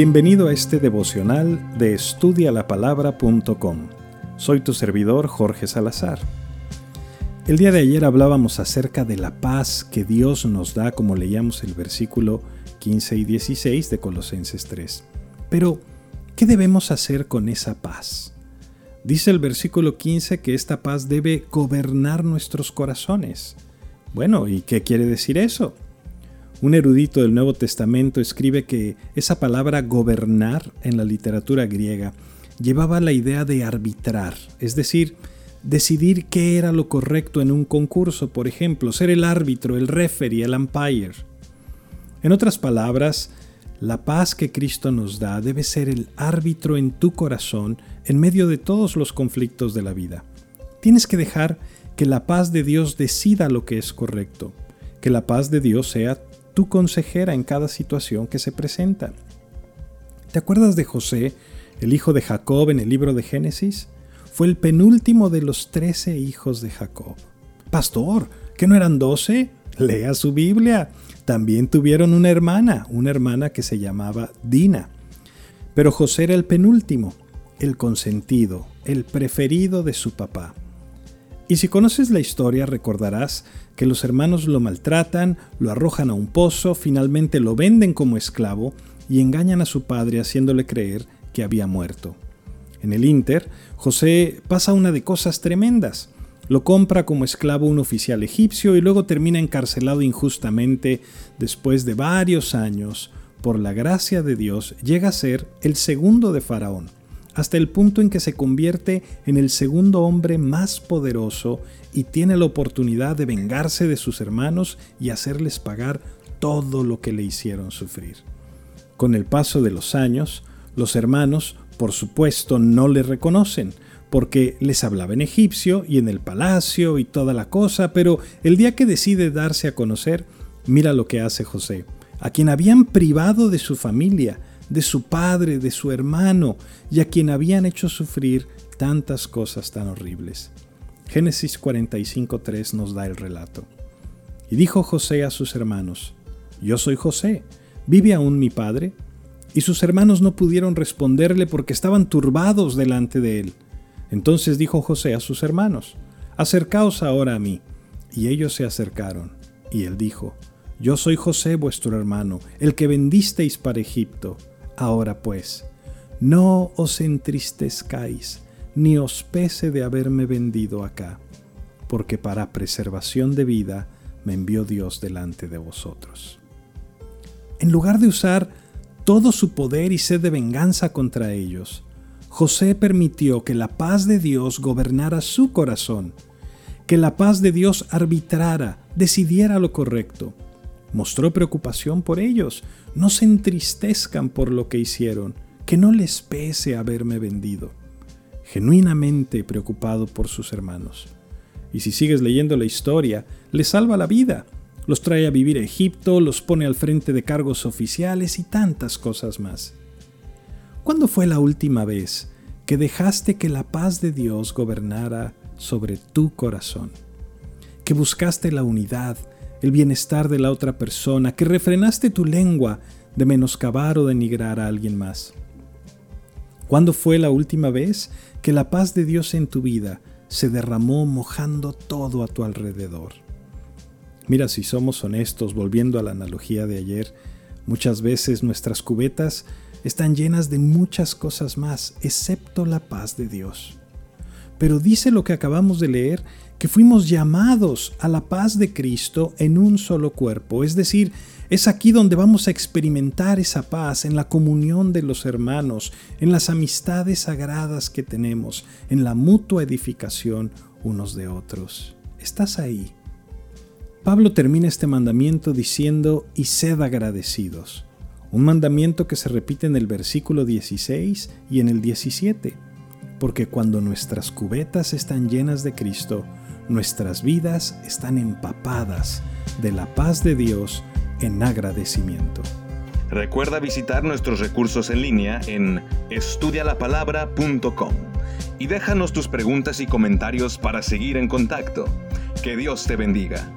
Bienvenido a este devocional de estudialapalabra.com. Soy tu servidor Jorge Salazar. El día de ayer hablábamos acerca de la paz que Dios nos da, como leíamos el versículo 15 y 16 de Colosenses 3. Pero, ¿qué debemos hacer con esa paz? Dice el versículo 15 que esta paz debe gobernar nuestros corazones. Bueno, ¿y qué quiere decir eso? Un erudito del Nuevo Testamento escribe que esa palabra gobernar en la literatura griega llevaba la idea de arbitrar, es decir, decidir qué era lo correcto en un concurso, por ejemplo, ser el árbitro, el referee, el umpire. En otras palabras, la paz que Cristo nos da debe ser el árbitro en tu corazón en medio de todos los conflictos de la vida. Tienes que dejar que la paz de Dios decida lo que es correcto, que la paz de Dios sea tu consejera en cada situación que se presenta. ¿Te acuerdas de José, el hijo de Jacob en el libro de Génesis? Fue el penúltimo de los trece hijos de Jacob. Pastor, ¿que no eran doce? Lea su Biblia. También tuvieron una hermana, una hermana que se llamaba Dina. Pero José era el penúltimo, el consentido, el preferido de su papá. Y si conoces la historia recordarás que los hermanos lo maltratan, lo arrojan a un pozo, finalmente lo venden como esclavo y engañan a su padre haciéndole creer que había muerto. En el Inter, José pasa una de cosas tremendas. Lo compra como esclavo un oficial egipcio y luego termina encarcelado injustamente después de varios años. Por la gracia de Dios llega a ser el segundo de Faraón hasta el punto en que se convierte en el segundo hombre más poderoso y tiene la oportunidad de vengarse de sus hermanos y hacerles pagar todo lo que le hicieron sufrir. Con el paso de los años, los hermanos, por supuesto, no le reconocen, porque les hablaba en egipcio y en el palacio y toda la cosa, pero el día que decide darse a conocer, mira lo que hace José, a quien habían privado de su familia, de su padre, de su hermano, y a quien habían hecho sufrir tantas cosas tan horribles. Génesis 45.3 nos da el relato. Y dijo José a sus hermanos, Yo soy José, ¿vive aún mi padre? Y sus hermanos no pudieron responderle porque estaban turbados delante de él. Entonces dijo José a sus hermanos, Acercaos ahora a mí. Y ellos se acercaron. Y él dijo, Yo soy José vuestro hermano, el que vendisteis para Egipto. Ahora pues, no os entristezcáis, ni os pese de haberme vendido acá, porque para preservación de vida me envió Dios delante de vosotros. En lugar de usar todo su poder y sed de venganza contra ellos, José permitió que la paz de Dios gobernara su corazón, que la paz de Dios arbitrara, decidiera lo correcto Mostró preocupación por ellos. No se entristezcan por lo que hicieron, que no les pese haberme vendido. Genuinamente preocupado por sus hermanos. Y si sigues leyendo la historia, les salva la vida. Los trae a vivir a Egipto, los pone al frente de cargos oficiales y tantas cosas más. ¿Cuándo fue la última vez que dejaste que la paz de Dios gobernara sobre tu corazón? Que buscaste la unidad, el bienestar de la otra persona, que refrenaste tu lengua de menoscabar o denigrar a alguien más. ¿Cuándo fue la última vez que la paz de Dios en tu vida se derramó mojando todo a tu alrededor? Mira, si somos honestos, volviendo a la analogía de ayer, muchas veces nuestras cubetas están llenas de muchas cosas más, excepto la paz de Dios. Pero dice lo que acabamos de leer, que fuimos llamados a la paz de Cristo en un solo cuerpo. Es decir, es aquí donde vamos a experimentar esa paz, en la comunión de los hermanos, en las amistades sagradas que tenemos, en la mutua edificación unos de otros. ¿Estás ahí? Pablo termina este mandamiento diciendo, y sed agradecidos. Un mandamiento que se repite en el versículo 16 y en el 17 porque cuando nuestras cubetas están llenas de Cristo, nuestras vidas están empapadas de la paz de Dios en agradecimiento. Recuerda visitar nuestros recursos en línea en estudialapalabra.com y déjanos tus preguntas y comentarios para seguir en contacto. Que Dios te bendiga.